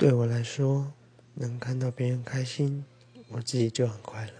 对我来说能看到别人开心我自己就很快乐。